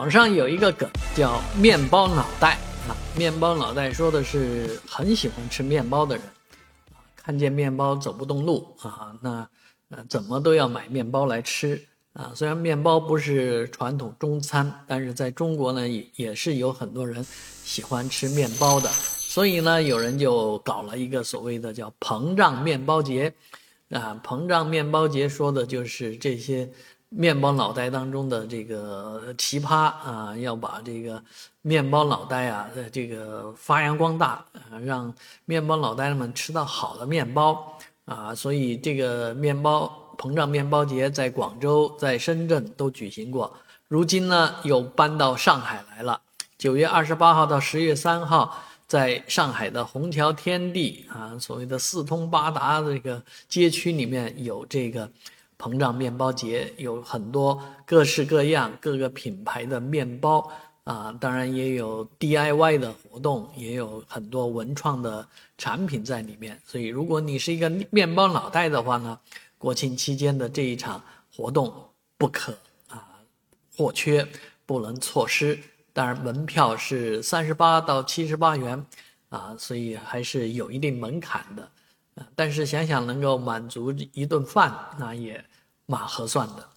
网上有一个梗叫“面包脑袋”啊，面包脑袋说的是很喜欢吃面包的人，看见面包走不动路啊，那呃怎么都要买面包来吃啊。虽然面包不是传统中餐，但是在中国呢也也是有很多人喜欢吃面包的，所以呢有人就搞了一个所谓的叫“膨胀面包节”，啊，膨胀面包节说的就是这些。面包脑袋当中的这个奇葩啊，要把这个面包脑袋啊，这个发扬光大啊，让面包脑袋们吃到好的面包啊，所以这个面包膨胀面包节在广州、在深圳都举行过，如今呢又搬到上海来了。九月二十八号到十月三号，在上海的虹桥天地啊，所谓的四通八达这个街区里面有这个。膨胀面包节有很多各式各样、各个品牌的面包啊，当然也有 DIY 的活动，也有很多文创的产品在里面。所以，如果你是一个面包脑袋的话呢，国庆期间的这一场活动不可啊或缺，不能错失。当然，门票是三十八到七十八元啊，所以还是有一定门槛的。啊但是想想能够满足一顿饭，那也蛮合算的。